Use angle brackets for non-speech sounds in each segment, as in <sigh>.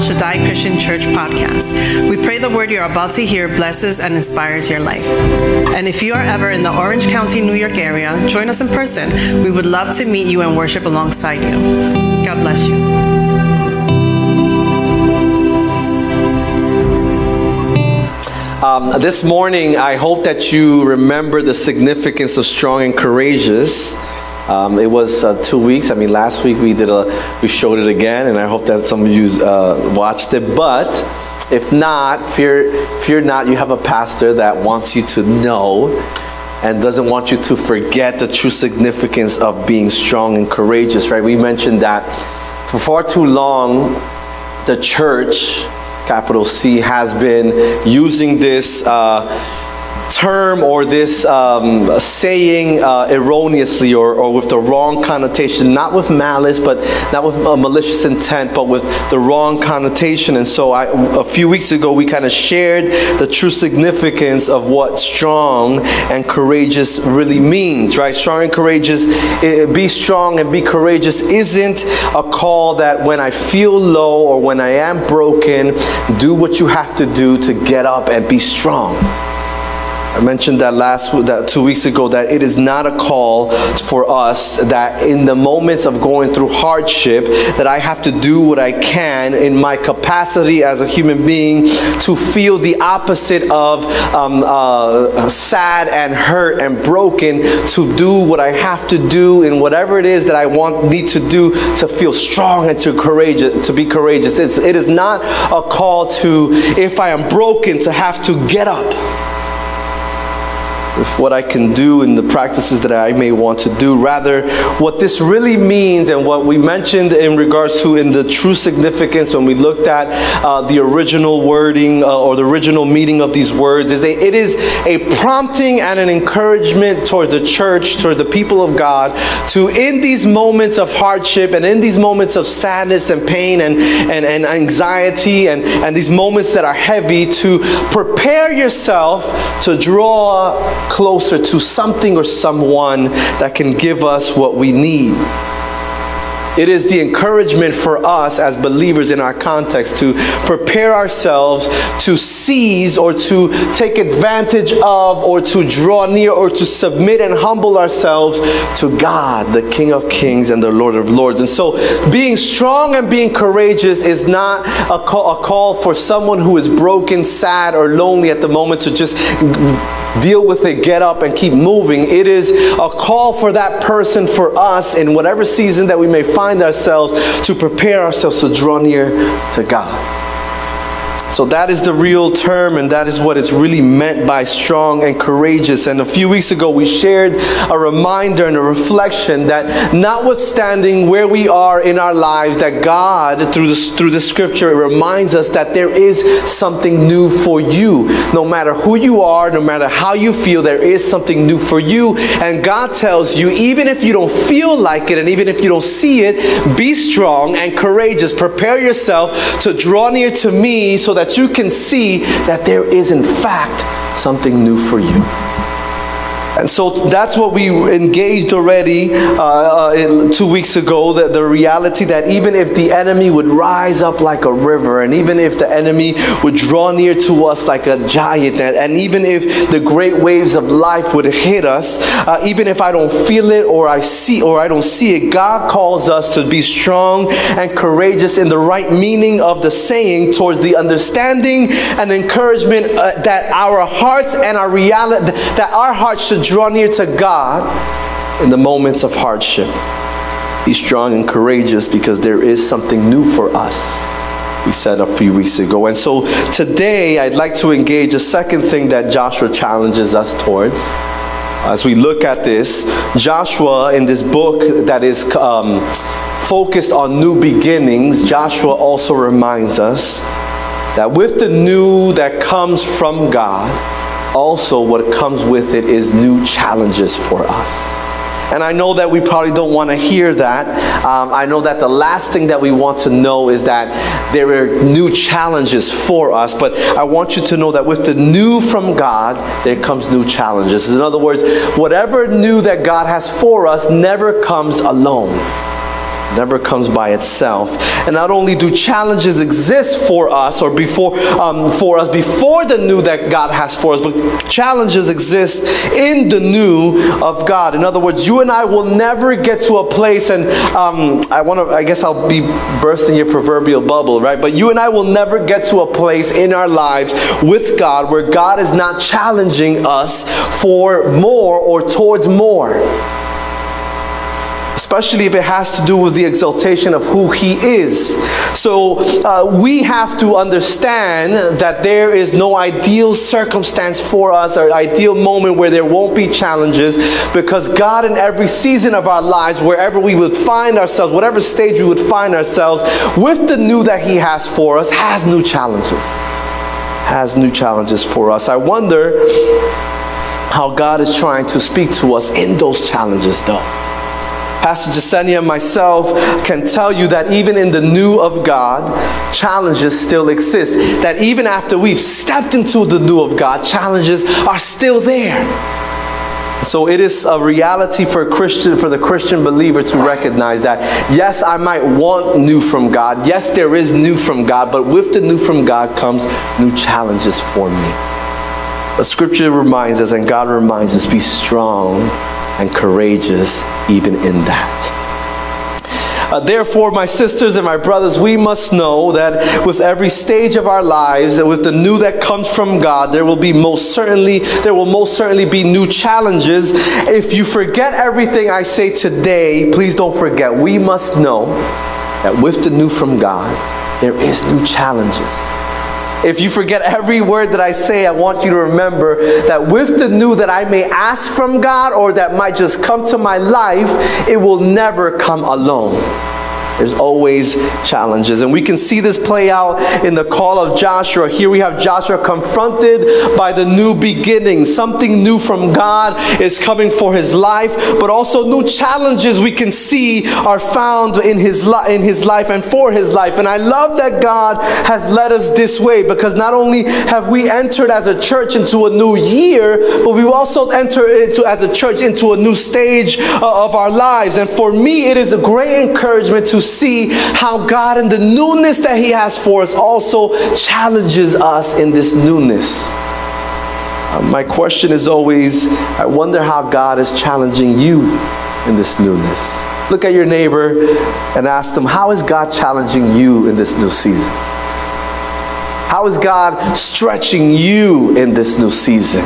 Shaddai Christian Church podcast. We pray the word you're about to hear blesses and inspires your life. And if you are ever in the Orange County, New York area, join us in person. We would love to meet you and worship alongside you. God bless you. Um, this morning, I hope that you remember the significance of strong and courageous. Um, it was uh, two weeks. I mean, last week we did a, we showed it again, and I hope that some of you uh, watched it. But if not, fear, fear not. You have a pastor that wants you to know and doesn't want you to forget the true significance of being strong and courageous. Right? We mentioned that for far too long, the church, capital C, has been using this. Uh, term or this um, saying uh, erroneously or, or with the wrong connotation, not with malice, but not with a malicious intent, but with the wrong connotation. And so I, a few weeks ago, we kind of shared the true significance of what strong and courageous really means, right? Strong and courageous, it, be strong and be courageous isn't a call that when I feel low or when I am broken, do what you have to do to get up and be strong. I mentioned that last that two weeks ago that it is not a call for us that in the moments of going through hardship that I have to do what I can in my capacity as a human being to feel the opposite of um, uh, sad and hurt and broken to do what I have to do in whatever it is that I want need to do to feel strong and to courageous to be courageous. It's, it is not a call to if I am broken to have to get up with what I can do and the practices that I may want to do. Rather, what this really means and what we mentioned in regards to in the true significance when we looked at uh, the original wording uh, or the original meaning of these words is that it is a prompting and an encouragement towards the church, towards the people of God, to in these moments of hardship and in these moments of sadness and pain and, and, and anxiety and, and these moments that are heavy, to prepare yourself to draw closer to something or someone that can give us what we need. It is the encouragement for us as believers in our context to prepare ourselves to seize or to take advantage of or to draw near or to submit and humble ourselves to God, the King of Kings and the Lord of Lords. And so being strong and being courageous is not a call, a call for someone who is broken, sad, or lonely at the moment to just deal with it, get up, and keep moving. It is a call for that person, for us, in whatever season that we may find ourselves, to prepare ourselves to draw near to God. So that is the real term, and that is what is really meant by strong and courageous. And a few weeks ago, we shared a reminder and a reflection that notwithstanding where we are in our lives, that God, through the, through the scripture, reminds us that there is something new for you. No matter who you are, no matter how you feel, there is something new for you. And God tells you, even if you don't feel like it, and even if you don't see it, be strong and courageous. Prepare yourself to draw near to me so that that you can see that there is, in fact, something new for you. And so that's what we engaged already uh, uh, two weeks ago that the reality that even if the enemy would rise up like a river, and even if the enemy would draw near to us like a giant, and, and even if the great waves of life would hit us, uh, even if I don't feel it or I see or I don't see it, God calls us to be strong and courageous in the right meaning of the saying towards the understanding and encouragement uh, that our hearts and our reality that our hearts should draw near to God in the moments of hardship. Be strong and courageous because there is something new for us. We said a few weeks ago. And so today I'd like to engage a second thing that Joshua challenges us towards. As we look at this, Joshua in this book that is um, focused on new beginnings, Joshua also reminds us that with the new that comes from God, also what comes with it is new challenges for us. And I know that we probably don't want to hear that. Um, I know that the last thing that we want to know is that there are new challenges for us. But I want you to know that with the new from God, there comes new challenges. In other words, whatever new that God has for us never comes alone. Never comes by itself. And not only do challenges exist for us or before um, for us before the new that God has for us, but challenges exist in the new of God. In other words, you and I will never get to a place, and um, I want to. I guess I'll be bursting your proverbial bubble, right? But you and I will never get to a place in our lives with God where God is not challenging us for more or towards more especially if it has to do with the exaltation of who He is. So uh, we have to understand that there is no ideal circumstance for us or ideal moment where there won't be challenges because God, in every season of our lives, wherever we would find ourselves, whatever stage we would find ourselves, with the new that He has for us, has new challenges. Has new challenges for us. I wonder how God is trying to speak to us in those challenges, though. Pastor Jasenia and myself can tell you that even in the new of God, challenges still exist. That even after we've stepped into the new of God, challenges are still there. So it is a reality for a Christian, for the Christian believer to recognize that yes, I might want new from God. Yes, there is new from God, but with the new from God comes new challenges for me. The scripture reminds us and God reminds us be strong and courageous even in that. Uh, therefore, my sisters and my brothers, we must know that with every stage of our lives and with the new that comes from God, there will be most certainly there will most certainly be new challenges. If you forget everything I say today, please don't forget. We must know that with the new from God, there is new challenges. If you forget every word that I say, I want you to remember that with the new that I may ask from God or that might just come to my life, it will never come alone. There's always challenges. And we can see this play out in the call of Joshua. Here we have Joshua confronted by the new beginning. Something new from God is coming for his life, but also new challenges we can see are found in his, li- in his life and for his life. And I love that God has led us this way because not only have we entered as a church into a new year, but we've also entered into as a church into a new stage uh, of our lives. And for me, it is a great encouragement to see how God, in the newness that He has for us, also challenges us in this newness. Uh, my question is always I wonder how God is challenging you in this newness. Look at your neighbor and ask them, How is God challenging you in this new season? How is God stretching you in this new season?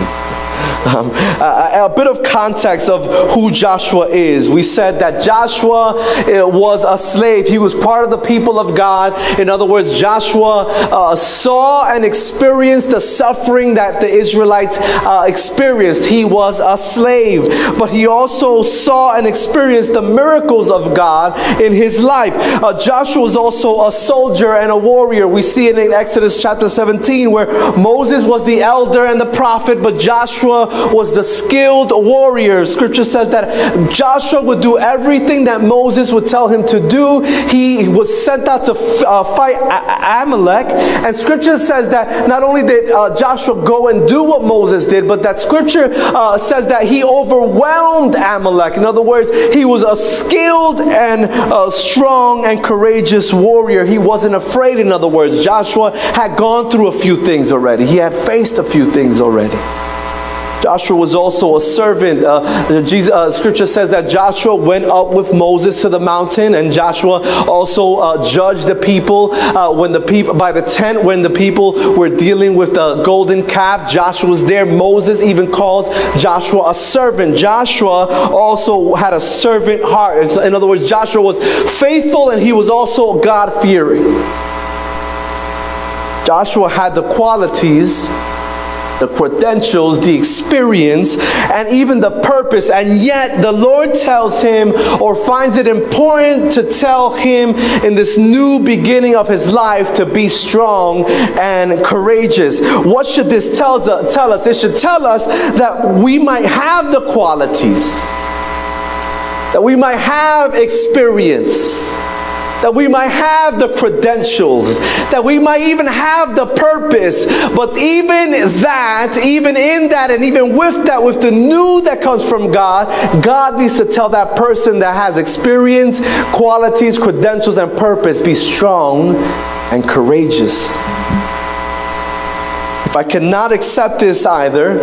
Um, a, a, bit of context of who Joshua is. We said that Joshua uh, was a slave. He was part of the people of God. In other words, Joshua uh, saw and experienced the suffering that the Israelites uh, experienced. He was a slave, but he also saw and experienced the miracles of God in his life. Uh, Joshua was also a soldier and a warrior. We see it in Exodus chapter 17 where Moses was the elder and the prophet, but Joshua was the skilled warrior. Scripture says that Joshua would do everything that Moses would tell him to do. He was sent out to uh, fight Amalek. And scripture says that not only did uh, Joshua go and do what Moses did, but that scripture uh, says that he overwhelmed Amalek. In other words, he was a skilled and uh, strong and courageous warrior. He wasn't afraid, in other words. Joshua had gone through a few things already, he had faced a few things already. Joshua was also a servant. Uh, Jesus, uh, scripture says that Joshua went up with Moses to the mountain, and Joshua also uh, judged the people uh, when the people by the tent when the people were dealing with the golden calf. Joshua was there. Moses even calls Joshua a servant. Joshua also had a servant heart. In other words, Joshua was faithful and he was also God fearing. Joshua had the qualities the credentials, the experience, and even the purpose. And yet the Lord tells him or finds it important to tell him in this new beginning of his life to be strong and courageous. What should this tell us? Tell us? It should tell us that we might have the qualities, that we might have experience that we might have the credentials, that we might even have the purpose. But even that, even in that, and even with that, with the new that comes from God, God needs to tell that person that has experience, qualities, credentials, and purpose be strong and courageous. If I cannot accept this either,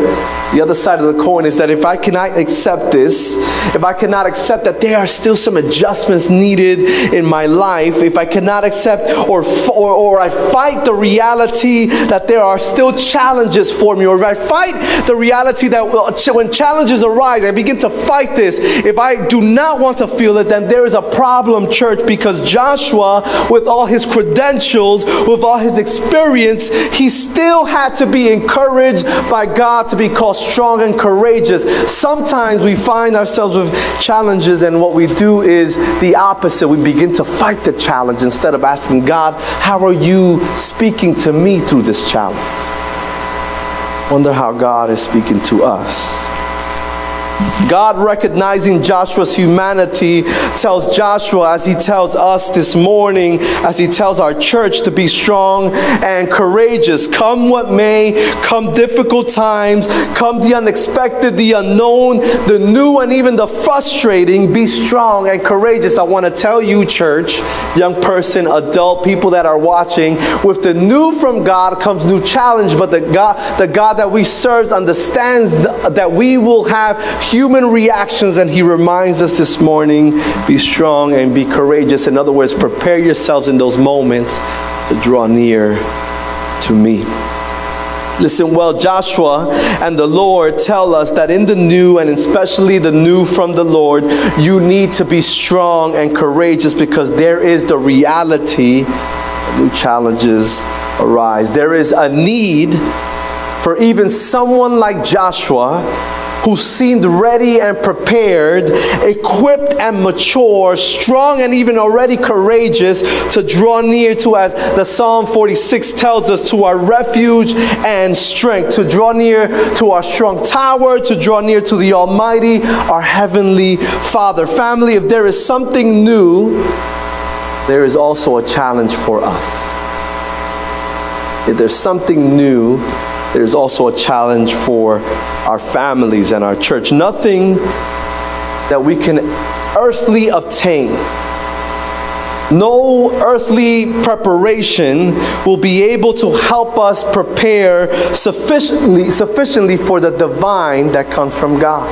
the other side of the coin is that if I cannot accept this, if I cannot accept that there are still some adjustments needed in my life, if I cannot accept or, or, or I fight the reality that there are still challenges for me, or if I fight the reality that when challenges arise, I begin to fight this, if I do not want to feel it, then there is a problem, church, because Joshua, with all his credentials, with all his experience, he still had to be encouraged by God to be called strong and courageous. Sometimes we find ourselves with challenges, and what we do is the opposite. We begin to fight the challenge instead of asking God, How are you speaking to me through this challenge? Wonder how God is speaking to us. God, recognizing Joshua's humanity, tells Joshua, as he tells us this morning, as he tells our church to be strong and courageous. Come what may, come difficult times, come the unexpected, the unknown, the new, and even the frustrating, be strong and courageous. I want to tell you, church, young person, adult, people that are watching, with the new from God comes new challenge, but the God, the God that we serve understands that we will have human reactions, and he reminds us this morning be strong and be courageous. In other words, prepare yourselves in those moments to draw near to me. Listen well, Joshua and the Lord tell us that in the new, and especially the new from the Lord, you need to be strong and courageous because there is the reality new challenges arise. There is a need for even someone like Joshua who seemed ready and prepared, equipped and mature, strong and even already courageous to draw near to, as the Psalm 46 tells us, to our refuge and strength, to draw near to our strong tower, to draw near to the Almighty, our Heavenly Father. Family, if there is something new, there is also a challenge for us. If there's something new, there's also a challenge for our families and our church. Nothing that we can earthly obtain. No earthly preparation will be able to help us prepare sufficiently, sufficiently for the divine that comes from God.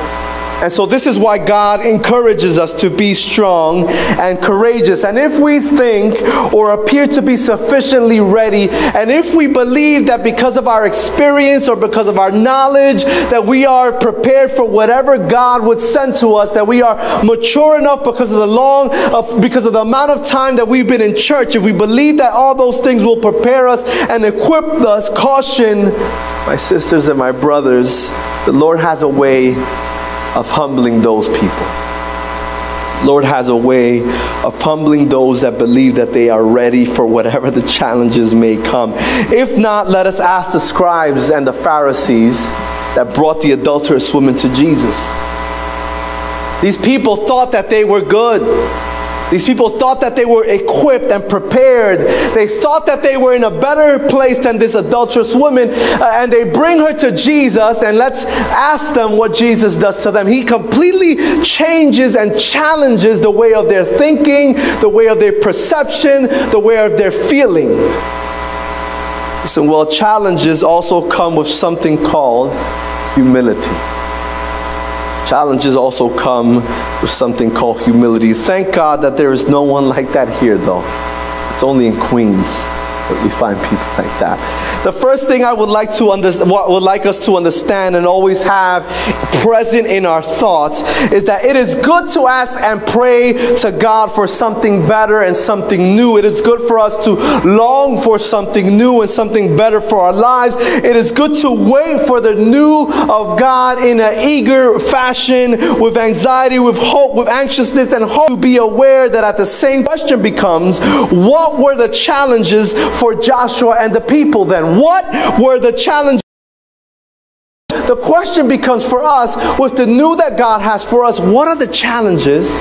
And so, this is why God encourages us to be strong and courageous. And if we think or appear to be sufficiently ready, and if we believe that because of our experience or because of our knowledge, that we are prepared for whatever God would send to us, that we are mature enough because of the long, of, because of the amount of time that we've been in church, if we believe that all those things will prepare us and equip us, caution, my sisters and my brothers, the Lord has a way of humbling those people. Lord has a way of humbling those that believe that they are ready for whatever the challenges may come. If not, let us ask the scribes and the Pharisees that brought the adulterous woman to Jesus. These people thought that they were good. These people thought that they were equipped and prepared. They thought that they were in a better place than this adulterous woman. Uh, and they bring her to Jesus, and let's ask them what Jesus does to them. He completely changes and challenges the way of their thinking, the way of their perception, the way of their feeling. Listen, well, challenges also come with something called humility. Challenges also come with something called humility. Thank God that there is no one like that here, though. It's only in Queens we find people like that. The first thing I would like to understand, would like us to understand and always have present in our thoughts is that it is good to ask and pray to God for something better and something new. It is good for us to long for something new and something better for our lives. It is good to wait for the new of God in an eager fashion with anxiety, with hope, with anxiousness and hope to be aware that at the same question becomes what were the challenges for Joshua and the people then? What were the challenges? The question becomes for us, with the new that God has for us, what are the challenges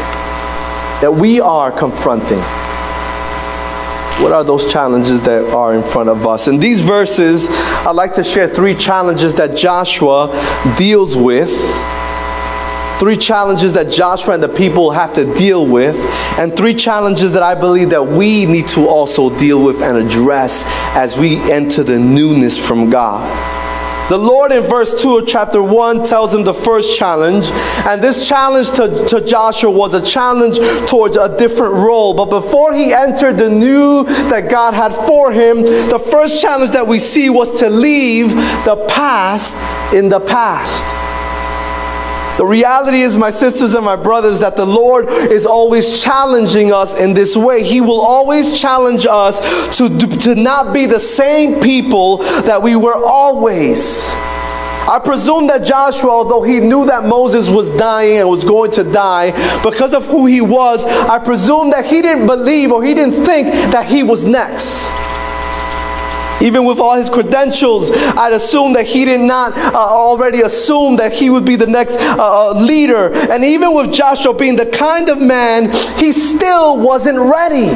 that we are confronting? What are those challenges that are in front of us? In these verses, I'd like to share three challenges that Joshua deals with. Three challenges that Joshua and the people have to deal with, and three challenges that I believe that we need to also deal with and address as we enter the newness from God. The Lord in verse 2 of chapter 1 tells him the first challenge, and this challenge to, to Joshua was a challenge towards a different role. But before he entered the new that God had for him, the first challenge that we see was to leave the past in the past. The reality is, my sisters and my brothers, that the Lord is always challenging us in this way. He will always challenge us to, to not be the same people that we were always. I presume that Joshua, although he knew that Moses was dying and was going to die because of who he was, I presume that he didn't believe or he didn't think that he was next. Even with all his credentials, I'd assume that he did not uh, already assume that he would be the next uh, uh, leader. And even with Joshua being the kind of man, he still wasn't ready.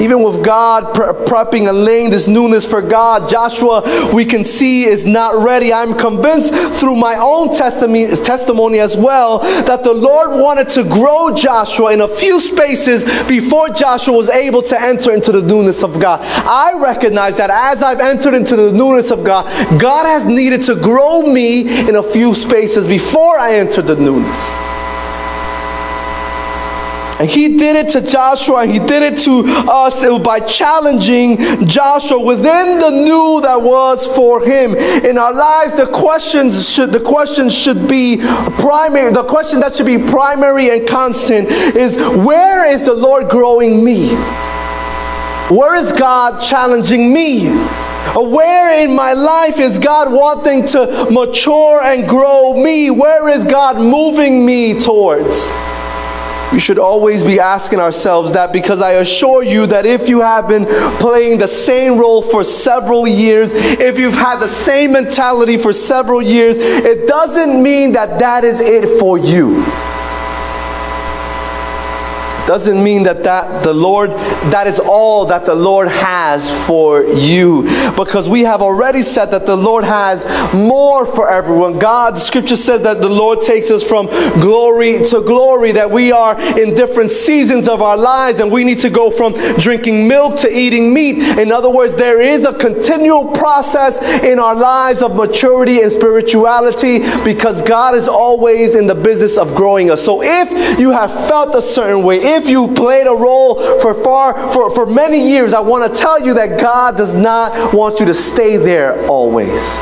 Even with God prepping and laying this newness for God, Joshua, we can see, is not ready. I'm convinced through my own testimony, testimony as well that the Lord wanted to grow Joshua in a few spaces before Joshua was able to enter into the newness of God. I recognize that as I've entered into the newness of God, God has needed to grow me in a few spaces before I enter the newness. And he did it to Joshua, and he did it to us by challenging Joshua within the new that was for him. In our lives, the questions should the questions should be primary. The question that should be primary and constant is where is the Lord growing me? Where is God challenging me? Where in my life is God wanting to mature and grow me? Where is God moving me towards? We should always be asking ourselves that because I assure you that if you have been playing the same role for several years, if you've had the same mentality for several years, it doesn't mean that that is it for you doesn't mean that that the Lord that is all that the Lord has for you because we have already said that the Lord has more for everyone. God the scripture says that the Lord takes us from glory to glory that we are in different seasons of our lives and we need to go from drinking milk to eating meat. In other words, there is a continual process in our lives of maturity and spirituality because God is always in the business of growing us. So if you have felt a certain way, if you played a role for far for, for many years, I want to tell you that God does not want you to stay there always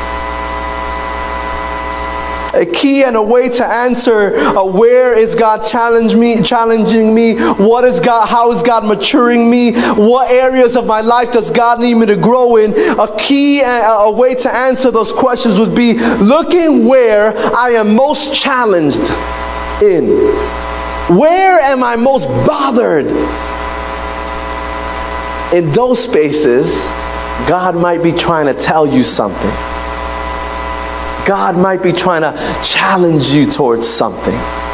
a key and a way to answer uh, where is God challenge me, challenging me? What is God, how is God maturing me? What areas of my life does God need me to grow in? A key and a way to answer those questions would be looking where I am most challenged in. Where am I most bothered? In those spaces, God might be trying to tell you something. God might be trying to challenge you towards something.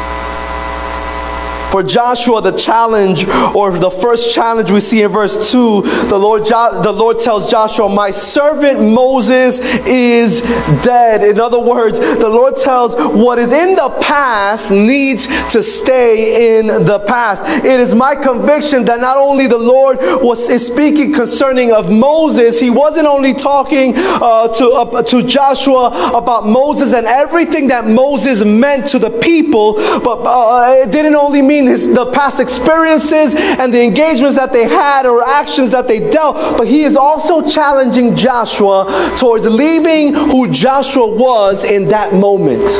For Joshua, the challenge, or the first challenge we see in verse 2, the Lord, jo- the Lord tells Joshua, My servant Moses is dead. In other words, the Lord tells what is in the past needs to stay in the past. It is my conviction that not only the Lord was is speaking concerning of Moses, he wasn't only talking uh, to, uh, to Joshua about Moses and everything that Moses meant to the people, but uh, it didn't only mean his, the past experiences and the engagements that they had or actions that they dealt, but he is also challenging Joshua towards leaving who Joshua was in that moment.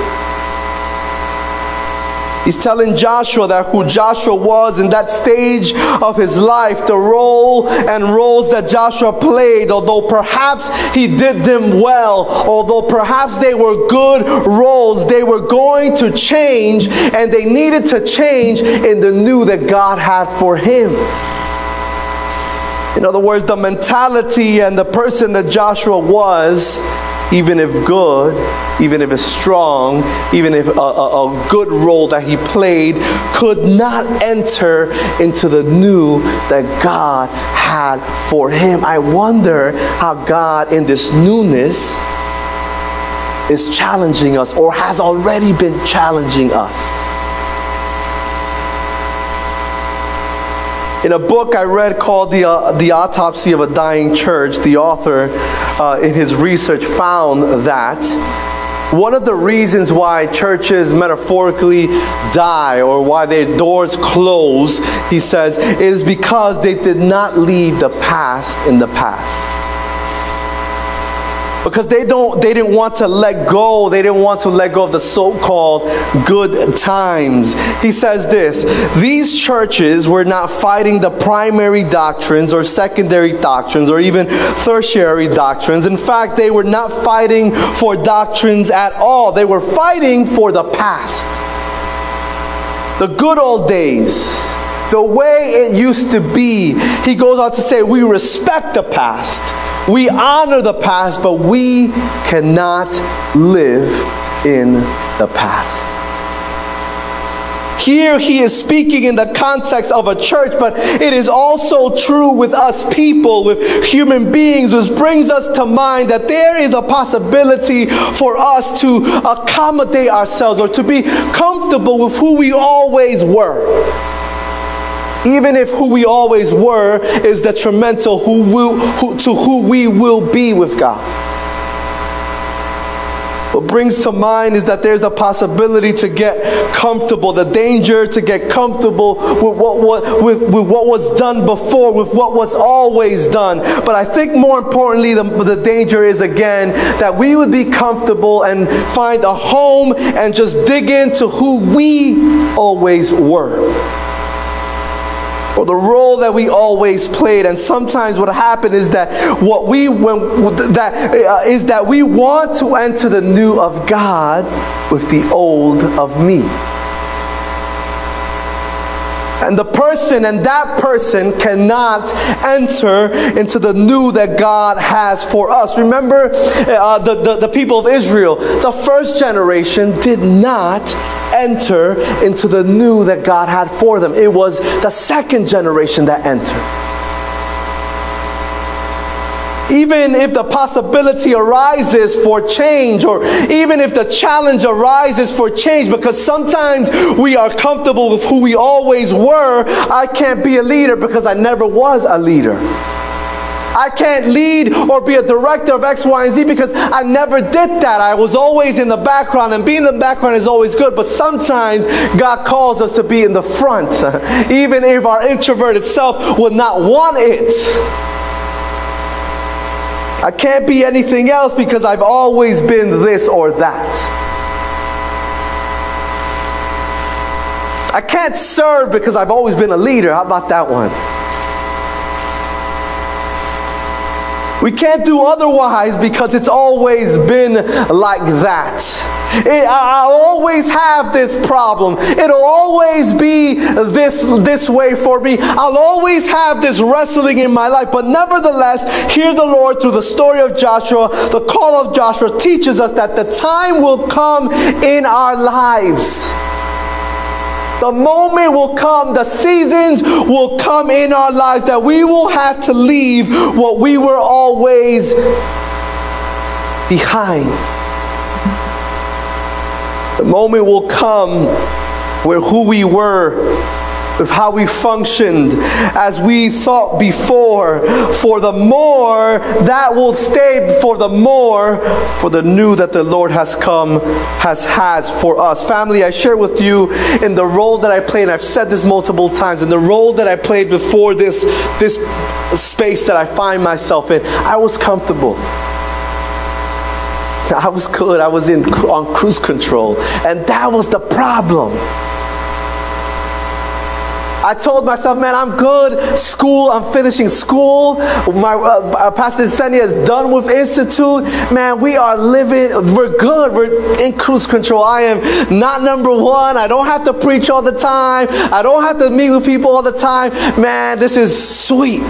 He's telling Joshua that who Joshua was in that stage of his life, the role and roles that Joshua played, although perhaps he did them well, although perhaps they were good roles, they were going to change and they needed to change in the new that God had for him. In other words, the mentality and the person that Joshua was even if good, even if it's strong, even if a, a, a, good role that he played, could not enter into the new that God had for him. I wonder how God, in this newness, is challenging us or has already been challenging us. In a book I read called The, uh, the Autopsy of a Dying Church, the author, uh, in his research, found that one of the reasons why churches metaphorically die or why their doors close, he says, is because they did not leave the past in the past because they don't they didn't want to let go. They didn't want to let go of the so-called good times. He says this these churches were not fighting the primary doctrines or secondary doctrines or even tertiary doctrines. In fact they were not fighting for doctrines at all. They were fighting for the past. The good old days. The way it used to be. He goes on to say we respect the past we honor the past, but we cannot live in the past. Here he is speaking in the context of a church, but it is also true with us people, with human beings, which brings us to mind that there is a possibility for us to accommodate ourselves or to be comfortable with who we always were even if who we always were is detrimental who will, who, to who we will be with God. What brings to mind is that there's a possibility to get comfortable, the danger to get comfortable with what, what, with, with what was done before, with what was always done. But I think more importantly, the, the danger is again that we would be comfortable and find a home and just dig into who we always were or the role that we always played. And sometimes what happened is that what we when that uh, is that we want to enter the new of God with the old of me. And the person and that person cannot enter into the new that God has for us. Remember uh, the, the, the people of Israel, the first generation did not enter into the new that God had for them. It was the second generation that entered even if the possibility arises for change, or even if the challenge arises for change, because sometimes we are comfortable with who we always were. I can't be a leader because I never was a leader. I can't lead or be a director of X, Y, and Z because I never did that. I was always in the background, and being in the background is always good, but sometimes God calls us to be in the front, <laughs> even if our introverted self would not want it. I can't be anything else because I've always been this or that. I can't serve because I've always been a leader. How about that one? We can't do otherwise because it's always been like that. It, I'll always have this problem. It'll always be this, this way for me. I'll always have this wrestling in my life. But nevertheless, hear the Lord, through the story of Joshua, the call of Joshua, teaches us that the time will come in our lives the moment will come, the seasons will come in our lives that we will have to leave what we were always behind. The moment will come where who we were of how we functioned as we thought before. For the more that will stay for the more for the new that the Lord has come, has has for us. Family, I share with you in the role that I play, and I've said this multiple times, in the role that I played before this, this space that I find myself in, I was comfortable. I was good. I was in on cruise control. And that was the problem. I told myself, man, I'm good. School, I'm finishing school. My uh, Pastor Senia is done with Institute. Man, we are living, we're good. We're in cruise control. I am not number one. I don't have to preach all the time. I don't have to meet with people all the time. Man, this is sweet.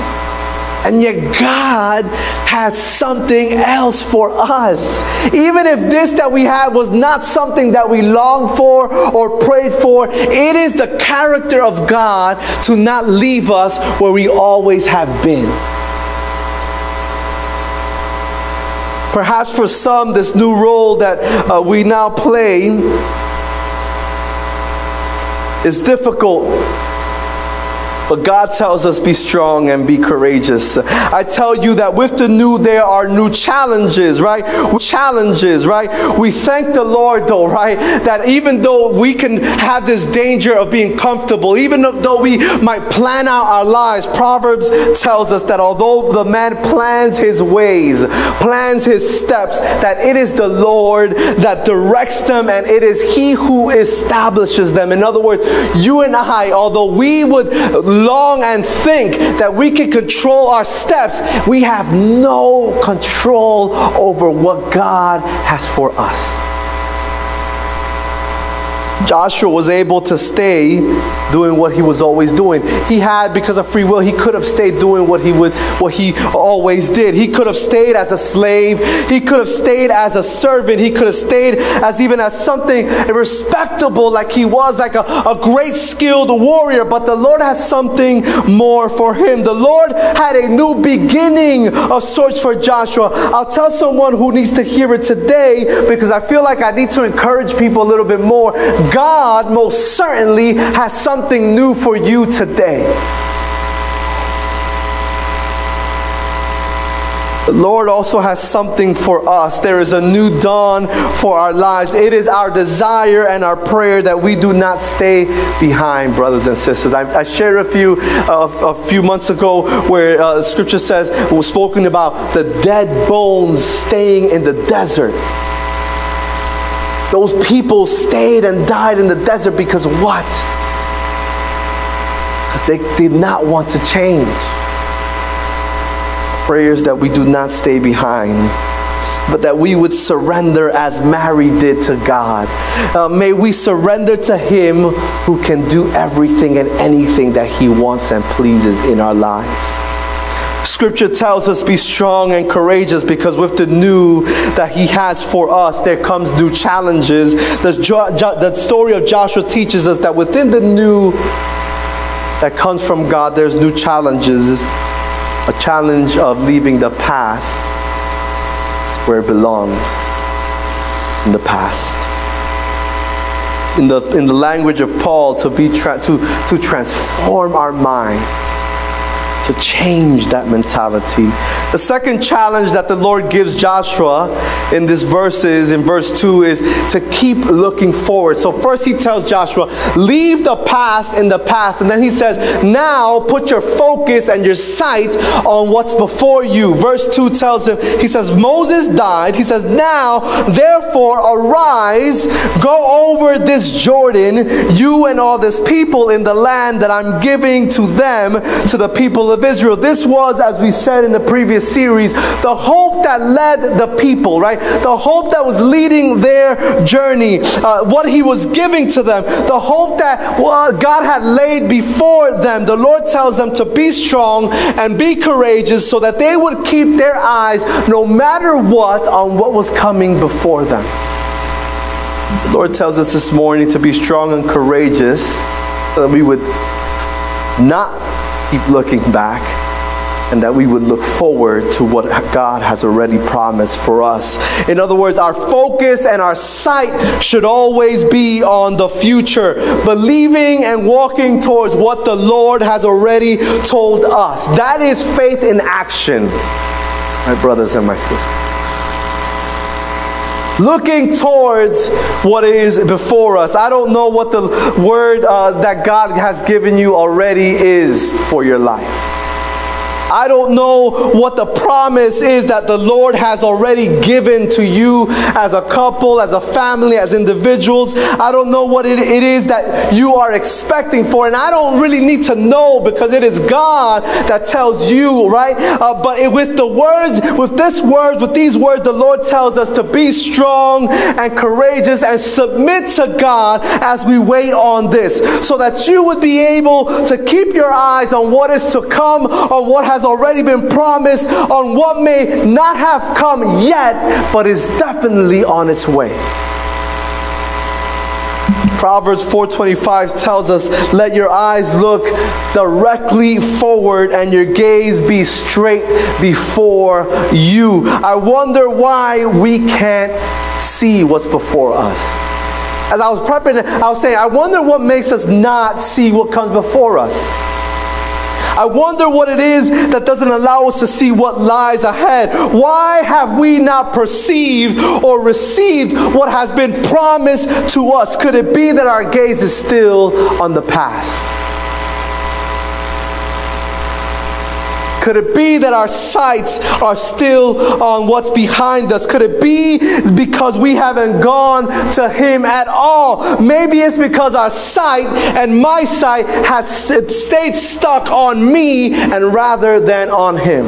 And yet, God has something else for us. Even if this that we had was not something that we longed for or prayed for, it is the character of God to not leave us where we always have been. Perhaps for some, this new role that uh, we now play is difficult but God tells us, be strong and be courageous. I tell you that with the new, there are new challenges, right? Challenges, right? We thank the Lord, though, right? That even though we can have this danger of being comfortable, even though we might plan out our lives, Proverbs tells us that although the man plans his ways, plans his steps, that it is the Lord that directs them and it is He who establishes them. In other words, you and I, although we would long and think that we can control our steps, we have no control over what God has for us. Joshua was able to stay doing what he was always doing. He had, because of free will, he could have stayed doing what he would, what he always did. He could have stayed as a slave. He could have stayed as a servant. He could have stayed as even as something respectable, like he was, like a, a great skilled warrior. But the Lord has something more for him. The Lord had a new beginning of sorts for Joshua. I'll tell someone who needs to hear it today because I feel like I need to encourage people a little bit more. God most certainly has something new for you today. The Lord also has something for us. There is a new dawn for our lives. It is our desire and our prayer that we do not stay behind, brothers and sisters. I, I shared a few uh, a few months ago where uh, Scripture says was spoken about the dead bones staying in the desert. Those people stayed and died in the desert because what? Because they did not want to change. Prayers that we do not stay behind but that we would surrender as Mary did to God. Uh, may we surrender to Him who can do everything and anything that He wants and pleases in our lives. Scripture tells us be strong and courageous because with the new that he has for us, there comes new challenges. The, the story of Joshua teaches us that within the new that comes from God, there's new challenges. A challenge of leaving the past where it belongs in the past. In the, in the language of Paul, to, be tra- to, to transform our minds to change that mentality. The second challenge that the Lord gives Joshua in this verses, in verse 2, is to keep looking forward. So first he tells Joshua, leave the past in the past. And then he says, now put your focus and your sight on what's before you. Verse 2 tells him, he says, Moses died. He says, now therefore arise, go over this Jordan, you and all this people in the land that I'm giving to them, to the people of Israel. This was, as we said in the previous series, the hope that led the people, right? The hope that was leading their journey, uh, what He was giving to them, the hope that well, God had laid before them. The Lord tells them to be strong and be courageous so that they would keep their eyes, no matter what, on what was coming before them. The Lord tells us this morning to be strong and courageous so that we would not keep looking back and that we would look forward to what God has already promised for us. In other words, our focus and our sight should always be on the future, believing and walking towards what the Lord has already told us. That is faith in action, my brothers and my sisters looking towards what is before us. I don't know what the word uh, that God has given you already is for your life. I don't know what the promise is that the Lord has already given to you as a couple, as a family, as individuals. I don't know what it, it is that you are expecting for. And I don't really need to know because it is God that tells you, right? Uh, but it, with the words, with this words, with these words, the Lord tells us to be strong and courageous and submit to God as we wait on this so that you would be able to keep your eyes on what is to come, on what has already been promised, on what may not have come yet, but is definitely on its way. Proverbs 4:25 tells us, "Let your eyes look directly forward and your gaze be straight before you." I wonder why we can't see what's before us. As I was prepping, I was saying, I wonder what makes us not see what comes before us. I wonder what it is that doesn't allow us to see what lies ahead. Why have we not perceived or received what has been promised to us? Could it be that our gaze is still on the past? Could it be that our sights are still on what's behind us? Could it be because we haven't gone to Him at all? Maybe it's because our sight and my sight has stayed stuck on me and rather than on Him.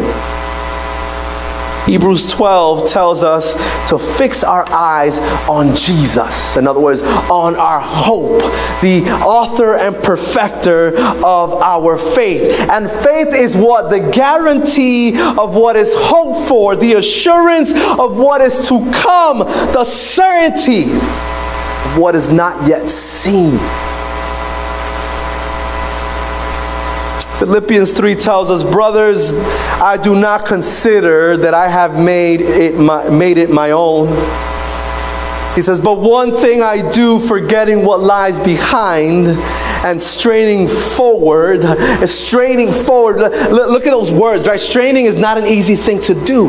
Hebrews 12 tells us to fix our eyes on Jesus. In other words, on our hope, the author and perfecter of our faith. And faith is what? The guarantee of what is hoped for, the assurance of what is to come, the certainty of what is not yet seen. Philippians 3 tells us, Brothers, I do not consider that I have made it my, made it my own. He says, But one thing I do, forgetting what lies behind and straining forward, straining forward. Look at those words, right? Straining is not an easy thing to do.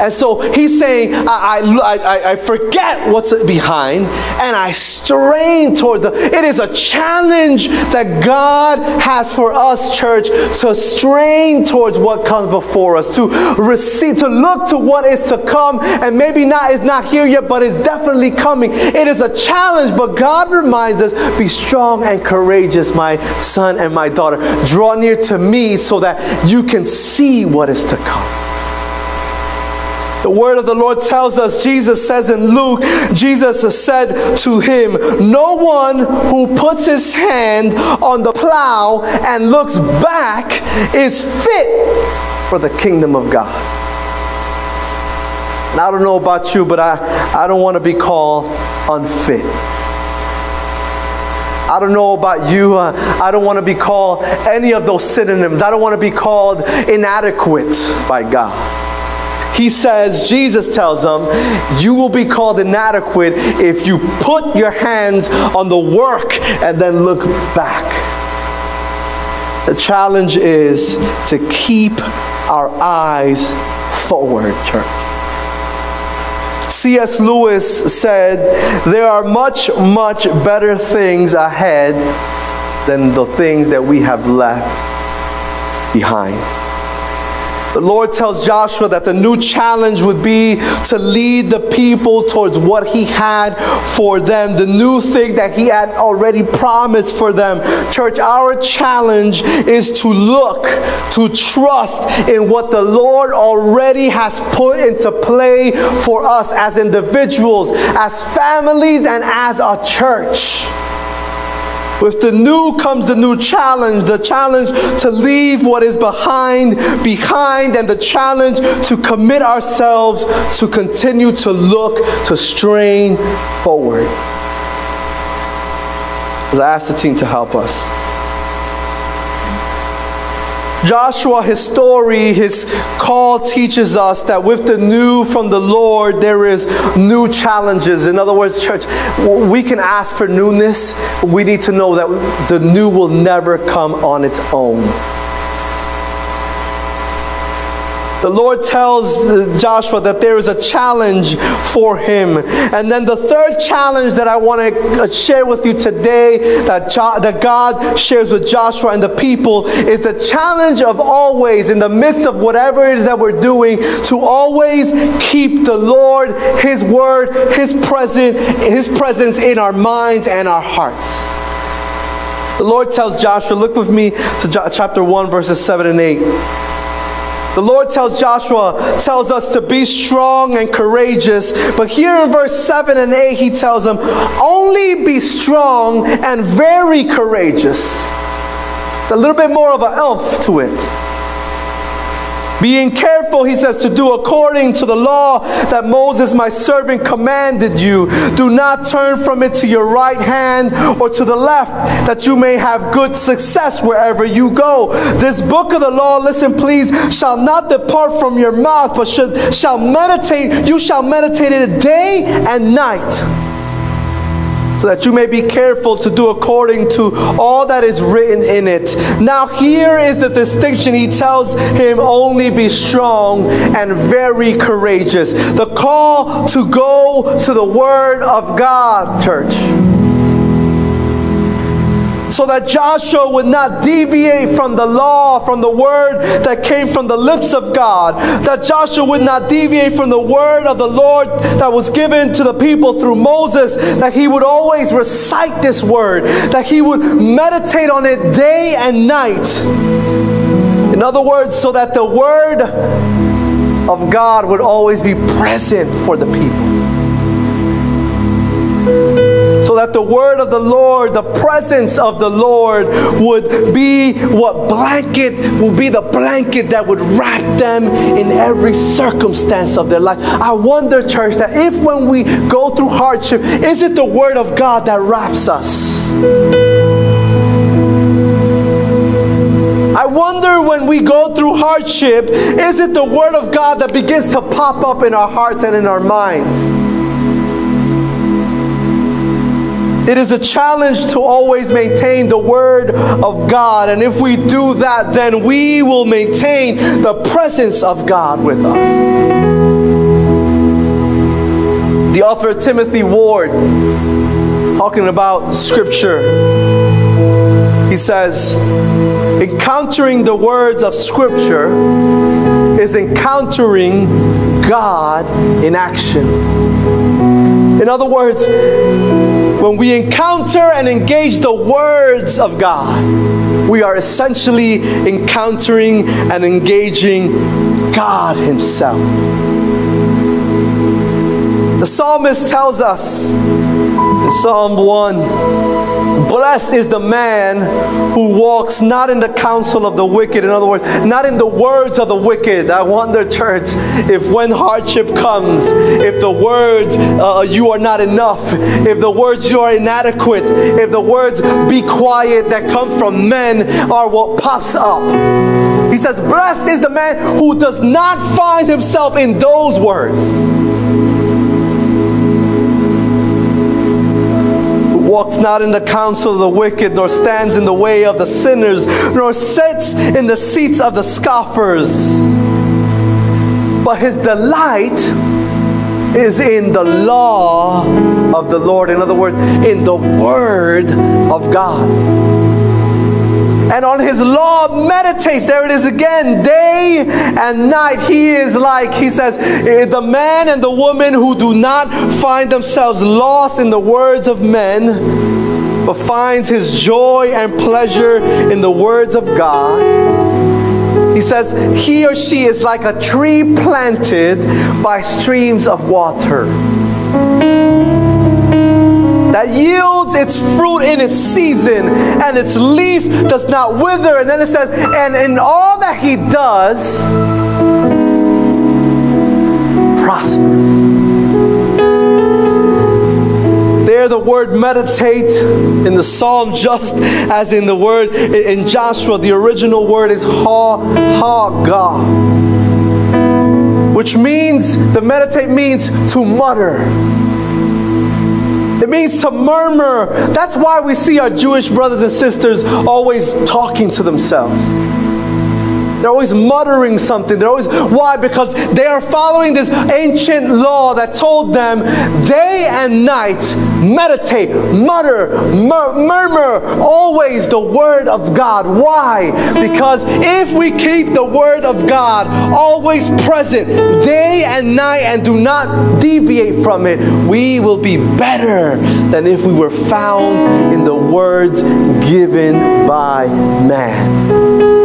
And so he's saying, I, I, I, forget what's behind and I strain towards the. It is a challenge that God has for us, church, to strain towards what comes before us, to receive, to look to what is to come, and maybe not is not here yet, but is definitely coming. It is a challenge, but God reminds us, be strong and courageous, my son and my daughter. Draw near to me so that you can see what is to come. The word of the Lord tells us, Jesus says in Luke, Jesus said to him, No one who puts his hand on the plow and looks back is fit for the kingdom of God. And I don't know about you, but I, I don't want to be called unfit. I don't know about you. Uh, I don't want to be called any of those synonyms. I don't want to be called inadequate by God. He says, Jesus tells them, you will be called inadequate if you put your hands on the work and then look back. The challenge is to keep our eyes forward, church. C.S. Lewis said, There are much, much better things ahead than the things that we have left behind. The Lord tells Joshua that the new challenge would be to lead the people towards what he had for them, the new thing that he had already promised for them. Church, our challenge is to look, to trust in what the Lord already has put into play for us as individuals, as families, and as a church. With the new comes the new challenge, the challenge to leave what is behind behind and the challenge to commit ourselves to continue to look, to strain forward. As I ask the team to help us. Joshua, his story, his call teaches us that with the new from the Lord, there is new challenges. In other words, church, we can ask for newness. But we need to know that the new will never come on its own. The Lord tells Joshua that there is a challenge for him. And then the third challenge that I want to share with you today that, jo- that God shares with Joshua and the people is the challenge of always, in the midst of whatever it is that we're doing, to always keep the Lord, His Word, His, present, His presence in our minds and our hearts. The Lord tells Joshua, look with me to jo- chapter 1, verses 7 and 8. The Lord tells Joshua, tells us to be strong and courageous. But here in verse 7 and 8, he tells them, only be strong and very courageous. a little bit more of an elf to it. Being careful, he says, to do according to the law that Moses, my servant, commanded you. Do not turn from it to your right hand or to the left, that you may have good success wherever you go. This book of the law, listen, please, shall not depart from your mouth, but should, shall meditate, you shall meditate it day and night so that you may be careful to do according to all that is written in it. Now, here is the distinction. He tells him, only be strong and very courageous. The call to go to the Word of God, church so that Joshua would not deviate from the law, from the word that came from the lips of God, that Joshua would not deviate from the word of the Lord that was given to the people through Moses, that he would always recite this word, that he would meditate on it day and night. In other words, so that the word of God would always be present for the people so that the word of the Lord, the presence of the Lord would be what blanket will be the blanket that would wrap them in every circumstance of their life. I wonder, church, that if when we go through hardship, is it the word of God that wraps us? I wonder when we go through hardship, is it the Word of God that begins to pop up in our hearts and in our minds? It is a challenge to always maintain the Word of God. And if we do that, then we will maintain the presence of God with us. The author Timothy Ward, talking about Scripture, he says, encountering the words of Scripture is encountering God in action. In other words, when we encounter and engage the words of God, we are essentially encountering and engaging God Himself. The psalmist tells us in Psalm 1 Blessed is the man who walks not in the counsel of the wicked. In other words, not in the words of the wicked. I wonder, church, if when hardship comes, if the words uh, you are not enough, if the words you are inadequate, if the words be quiet that come from men are what pops up. He says, Blessed is the man who does not find himself in those words. Walks not in the counsel of the wicked, nor stands in the way of the sinners, nor sits in the seats of the scoffers. But his delight is in the law of the Lord. In other words, in the word of God and on his law meditates. There it is again, day and night. He is like, he says, eh, the man and the woman who do not find themselves lost in the words of men, but finds his joy and pleasure in the words of God. He says, he or she is like a tree planted by streams of water that yields its fruit in its season, and its leaf does not wither. And then it says, and in all that he does, prospers. There, the word meditate in the psalm, <laughs> just as in the word in Joshua, the original word is ha ha ga, which means the meditate means to mutter means to murmur. That's why we see our Jewish brothers and sisters always talking to themselves. They're always muttering something. They're always, why? Because they are following this ancient law that told them day and night, meditate, mutter, mur murmur, always the word of God. Why? Because if we keep the word of God always present day and night and do not deviate from it, we will be better than if we were found in the words given by man.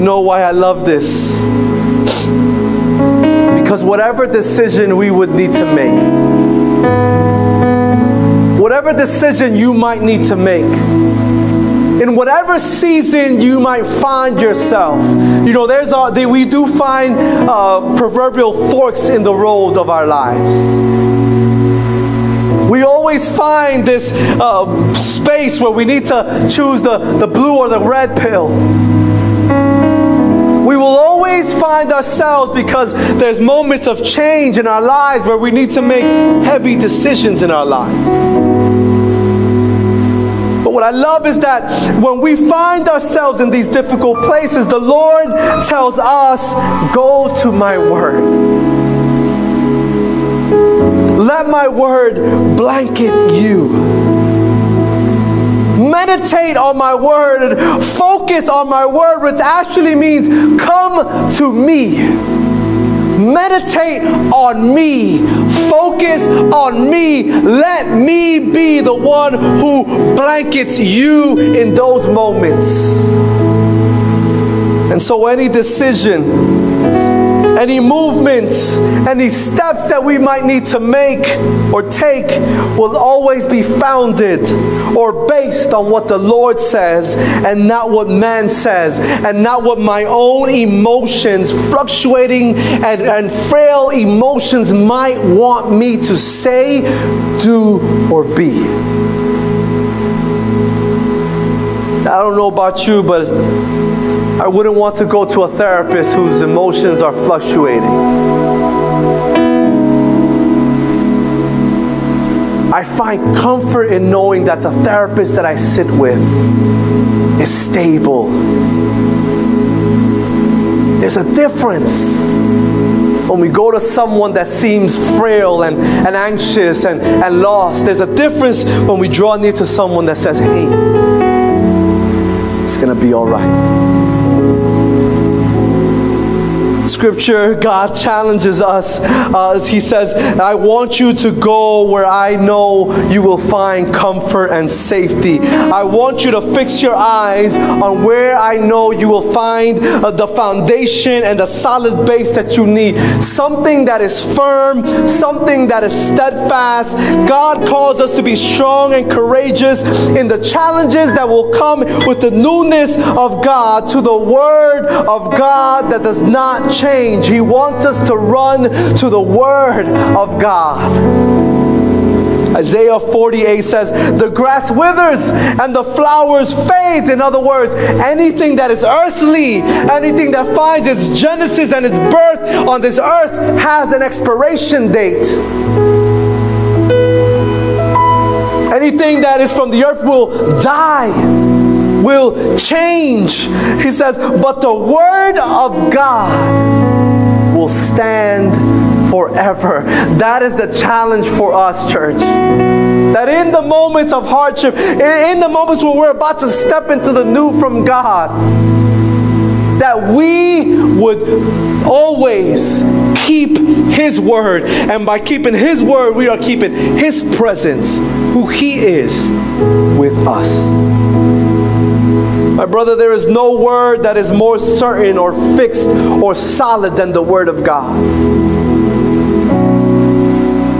You know why I love this? Because whatever decision we would need to make, whatever decision you might need to make in whatever season you might find yourself. You know, there's our, we do find uh, proverbial forks in the road of our lives. We always find this uh, space where we need to choose the, the blue or the red pill. Will always find ourselves because there's moments of change in our lives where we need to make heavy decisions in our lives. But what I love is that when we find ourselves in these difficult places, the Lord tells us, Go to my word. Let my word blanket you. Meditate on my word, focus on my word, which actually means come to me. Meditate on me. Focus on me. Let me be the one who blankets you in those moments. And so, any decision any movement, any steps that we might need to make or take will always be founded or based on what the Lord says and not what man says and not what my own emotions, fluctuating and, and frail emotions might want me to say, do, or be. I don't know about you, but I wouldn't want to go to a therapist whose emotions are fluctuating. I find comfort in knowing that the therapist that I sit with is stable. There's a difference when we go to someone that seems frail and, and anxious and, and lost. There's a difference when we draw near to someone that says, hey, it's going to be all right scripture, God challenges us. Uh, he says, I want you to go where I know you will find comfort and safety. I want you to fix your eyes on where I know you will find uh, the foundation and the solid base that you need. Something that is firm, something that is steadfast. God calls us to be strong and courageous in the challenges that will come with the newness of God to the Word of God that does not change. He wants us to run to the Word of God. Isaiah 48 says, The grass withers and the flowers fades. In other words, anything that is earthly, anything that finds its genesis and its birth on this earth has an expiration date. Anything that is from the earth will die, will change. He says, But the word of God will stand forever. That is the challenge for us, church. That in the moments of hardship, in the moments when we're about to step into the new from God, that we would always keep His word. And by keeping His word, we are keeping His presence, who He is, with us. My brother, there is no word that is more certain or fixed or solid than the word of God.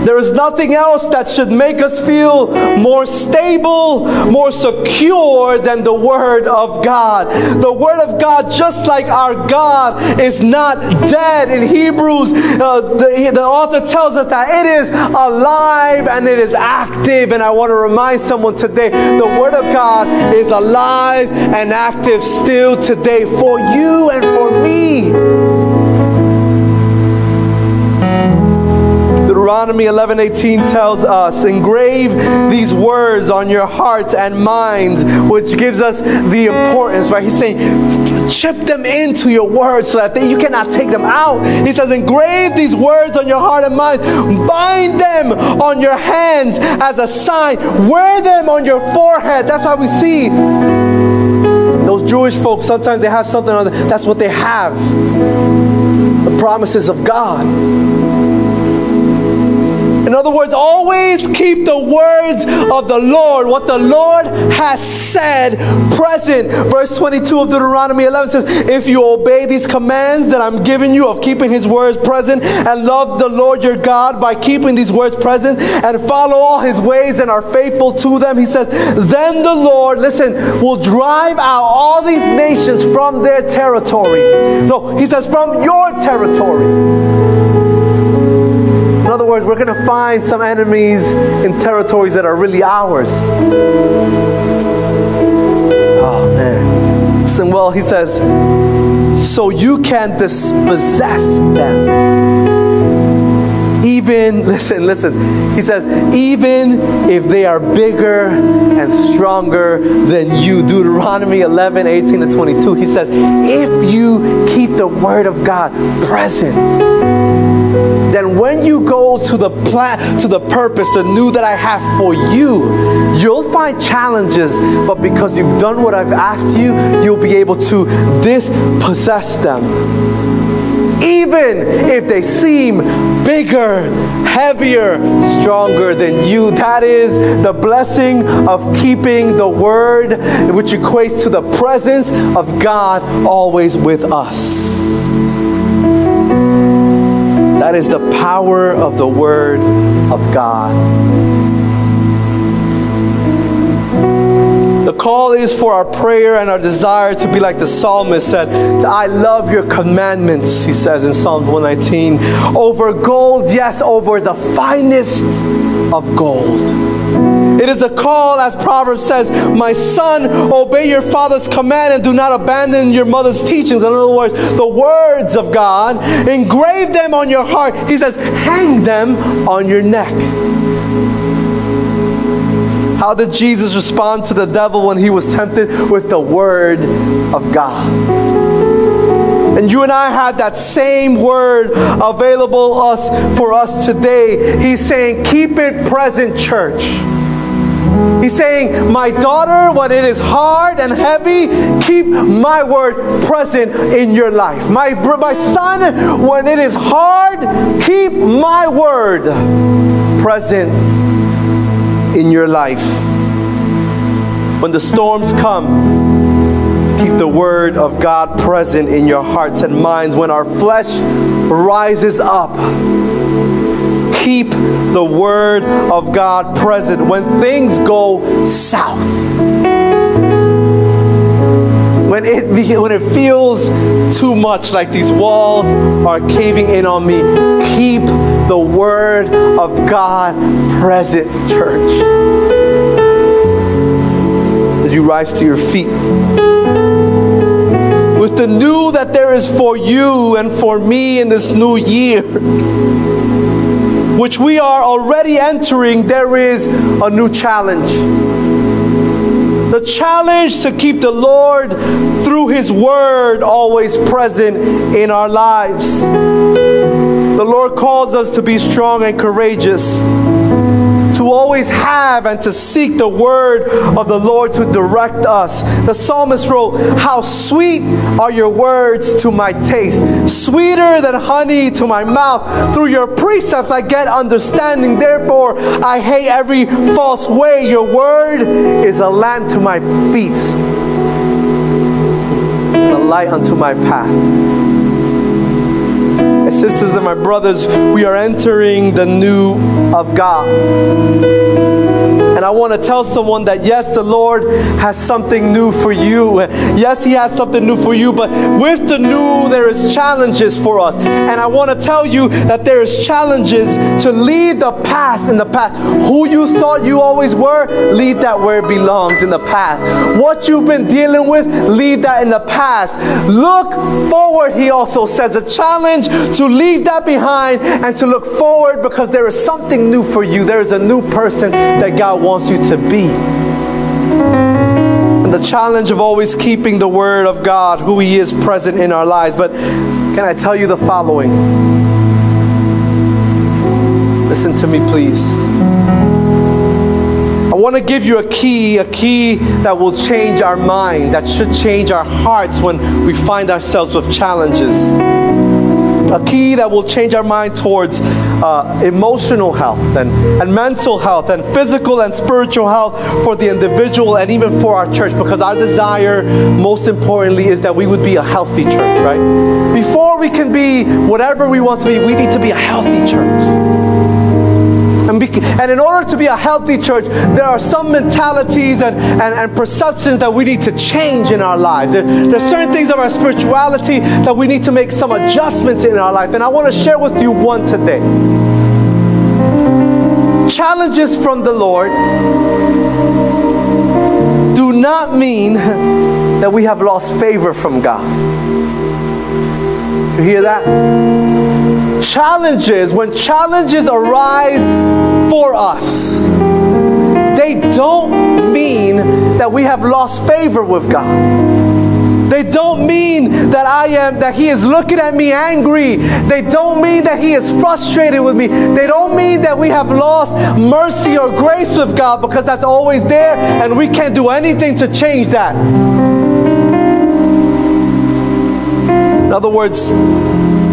There is nothing else that should make us feel more stable, more secure than the Word of God. The Word of God, just like our God, is not dead. In Hebrews, uh, the, the author tells us that it is alive and it is active. And I want to remind someone today the Word of God is alive and active still today for you and for me. Deuteronomy 11:18 tells us, "Engrave these words on your hearts and minds," which gives us the importance, right? He's saying, chip them into your words so that they, you cannot take them out. He says, engrave these words on your heart and mind, bind them on your hands as a sign, wear them on your forehead. That's why we see those Jewish folks, sometimes they have something on them. That's what they have. The promises of God. Other words, always keep the words of the Lord, what the Lord has said, present. Verse 22 of Deuteronomy 11 says, If you obey these commands that I'm giving you of keeping his words present and love the Lord your God by keeping these words present and follow all his ways and are faithful to them, he says, then the Lord, listen, will drive out all these nations from their territory. No, he says, from your territory. Words, we're going to find some enemies in territories that are really ours. Oh, man. Listen, well, he says, so you can dispossess them. Even, <laughs> listen, listen. He says, even if they are bigger and stronger than you. Deuteronomy 11, 18 to 22. He says, if you keep the word of God present then when you go to the plan, to the purpose, the new that I have for you, you'll find challenges, but because you've done what I've asked you, you'll be able to dispossess them. Even if they seem bigger, heavier, stronger than you. That is the blessing of keeping the word, which equates to the presence of God always with us. That is the power of the Word of God. The call is for our prayer and our desire to be like the psalmist said, I love your commandments, he says in Psalm 119, over gold, yes, over the finest of gold. It is a call, as Proverbs says, My son, obey your father's command and do not abandon your mother's teachings. In other words, the words of God, engrave them on your heart. He says, hang them on your neck. How did Jesus respond to the devil when he was tempted? With the word of God. And you and I have that same word available us for us today. He's saying, keep it present, church. He's saying, My daughter, when it is hard and heavy, keep my word present in your life. My, my son, when it is hard, keep my word present in your life. When the storms come, keep the word of God present in your hearts and minds. When our flesh rises up, keep the Word of God present when things go south. When it, when it feels too much like these walls are caving in on me, keep the Word of God present, church. As you rise to your feet with the new that there is for you and for me in this new year which we are already entering, there is a new challenge. The challenge to keep the Lord through His Word always present in our lives. The Lord calls us to be strong and courageous to always have and to seek the word of the Lord to direct us. The psalmist wrote, How sweet are your words to my taste, sweeter than honey to my mouth. Through your precepts I get understanding. Therefore, I hate every false way. Your word is a lamp to my feet, a light unto my path sisters and my brothers, we are entering the new of God. And I want to tell someone that yes, the Lord has something new for you. Yes, He has something new for you, but with the new, there is challenges for us. And I want to tell you that there is challenges to leave the past in the past. Who you thought you always were, leave that where it belongs in the past. What you've been dealing with, leave that in the past. Look forward, he also says. The challenge to leave that behind and to look forward because there is something new for you. There is a new person that God wants wants you to be. And the challenge of always keeping the Word of God, who He is present in our lives. But can I tell you the following? Listen to me, please. I want to give you a key, a key that will change our mind, that should change our hearts when we find ourselves with challenges. A key that will change our mind towards uh, emotional health and, and mental health and physical and spiritual health for the individual and even for our church because our desire, most importantly, is that we would be a healthy church, right? Before we can be whatever we want to be, we need to be a healthy church. And, in order to be a healthy church, there are some mentalities and, and, and perceptions that we need to change in our lives. There, there, are certain things of our spirituality that we need to make some adjustments in our life. And I want to share with you one today. Challenges from the Lord do not mean that we have lost favor from God. You hear that? Challenges, when challenges arise for us, they don't mean that we have lost favor with God. They don't mean that I am, that He is looking at me angry. They don't mean that He is frustrated with me. They don't mean that we have lost mercy or grace with God because that's always there and we can't do anything to change that. In other words,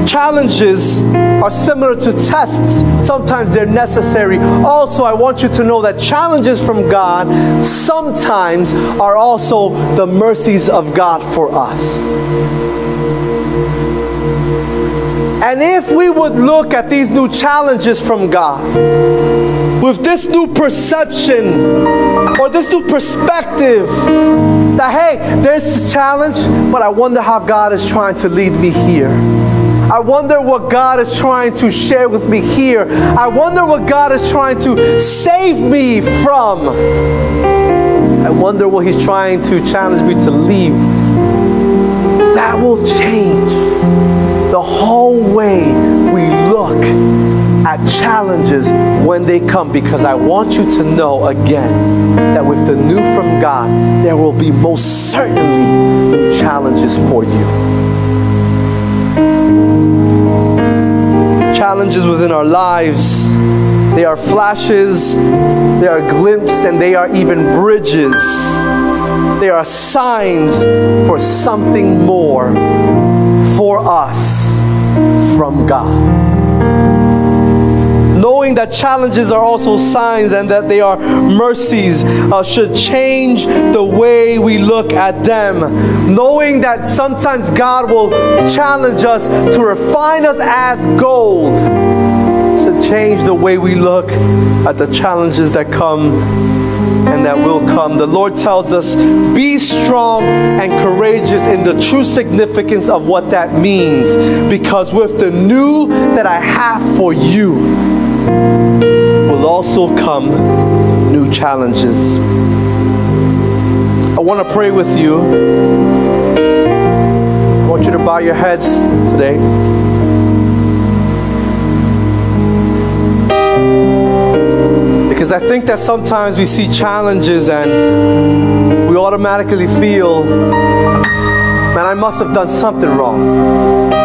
Challenges are similar to tests. Sometimes they're necessary. Also, I want you to know that challenges from God sometimes are also the mercies of God for us. And if we would look at these new challenges from God with this new perception or this new perspective that, hey, there's this challenge, but I wonder how God is trying to lead me here. I wonder what God is trying to share with me here. I wonder what God is trying to save me from. I wonder what He's trying to challenge me to leave. That will change the whole way we look at challenges when they come because I want you to know again that with the new from God, there will be most certainly new challenges for you. Challenges within our lives. They are flashes, they are glimpses, and they are even bridges. They are signs for something more for us from God knowing that challenges are also signs and that they are mercies uh, should change the way we look at them. Knowing that sometimes God will challenge us to refine us as gold should change the way we look at the challenges that come and that will come. The Lord tells us, be strong and courageous in the true significance of what that means. Because with the new that I have for you, will also come new challenges. I want to pray with you. I want you to bow your heads today. Because I think that sometimes we see challenges and we automatically feel, man, I must have done something wrong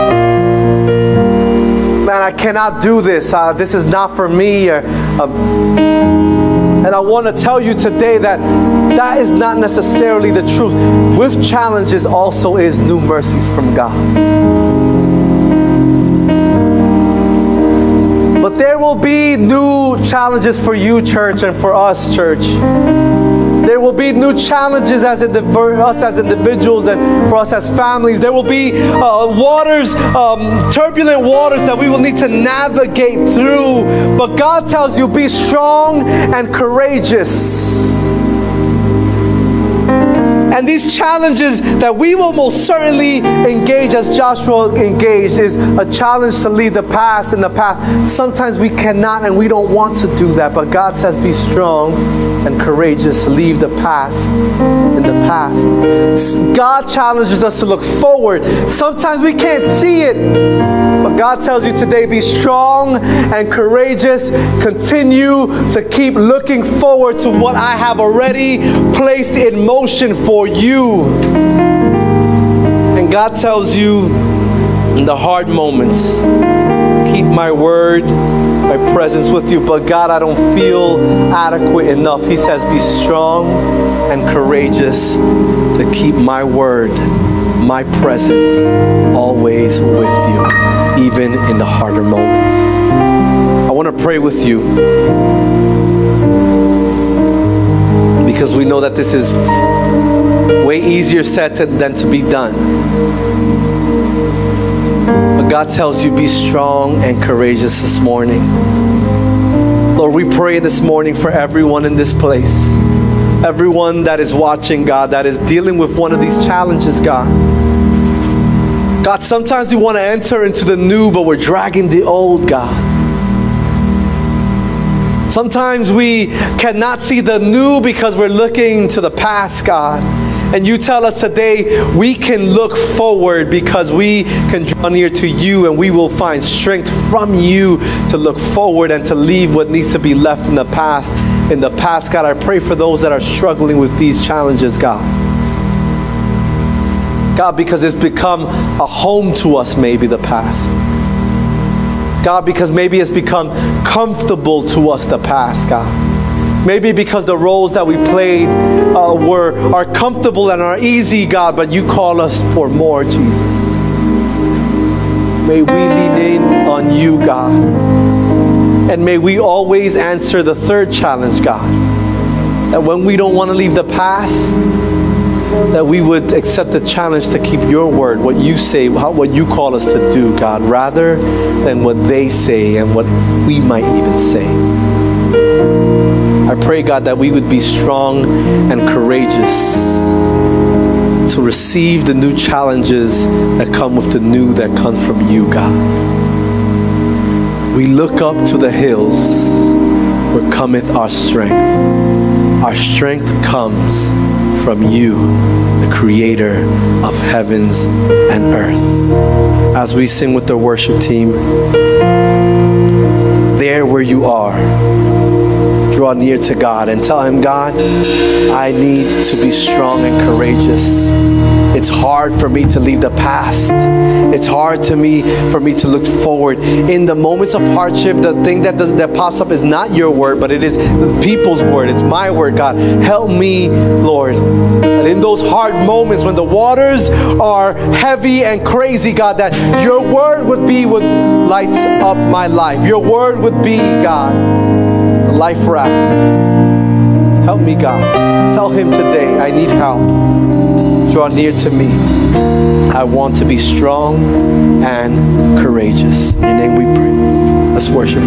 man, I cannot do this. Uh, this is not for me. Or, uh, and I want to tell you today that that is not necessarily the truth. With challenges also is new mercies from God. But there will be new challenges for you, church, and for us, church. There will be new challenges as for us as individuals and for us as families. There will be uh, waters, um, turbulent waters that we will need to navigate through. But God tells you, be strong and courageous. And these challenges that we will most certainly engage as Joshua engaged is a challenge to leave the past in the past. Sometimes we cannot and we don't want to do that, but God says be strong and courageous. Leave the past in the past. God challenges us to look forward. Sometimes we can't see it. But God tells you today be strong and courageous. Continue to keep looking forward to what I have already placed in motion for you. You and God tells you in the hard moments, keep my word, my presence with you. But God, I don't feel adequate enough. He says, be strong and courageous to keep my word my presence always with you, even in the harder moments. I want to pray with you because we know that this is way easier said than to be done. But God tells you, be strong and courageous this morning. Lord, we pray this morning for everyone in this place, everyone that is watching, God, that is dealing with one of these challenges, God. God, sometimes we want to enter into the new, but we're dragging the old, God. Sometimes we cannot see the new because we're looking to the past, God. And you tell us today we can look forward because we can draw near to you and we will find strength from you to look forward and to leave what needs to be left in the past. In the past, God, I pray for those that are struggling with these challenges, God. God, because it's become a home to us, maybe the past. God, because maybe it's become comfortable to us the past, God. Maybe because the roles that we played uh, were are comfortable and are easy, God, but you call us for more, Jesus. May we lean in on you, God. And may we always answer the third challenge, God. That when we don't want to leave the past, that we would accept the challenge to keep your word, what you say, what you call us to do, God, rather than what they say and what we might even say. I pray, God, that we would be strong and courageous to receive the new challenges that come with the new that come from you, God. We look up to the hills where cometh our strength. Our strength comes from you, the creator of heavens and earth. As we sing with the worship team, there where you are, draw near to God and tell Him, God, I need to be strong and courageous. It's hard for me to leave the past. It's hard to me for me to look forward. In the moments of hardship, the thing that does, that pops up is not your word, but it is the people's word. It's my word, God. Help me, Lord. That in those hard moments when the waters are heavy and crazy, God, that your word would be what lights up my life. Your word would be, God, life raft. Help me, God. Tell him today, I need help draw near to me. I want to be strong and courageous. In your name we pray. Let's worship.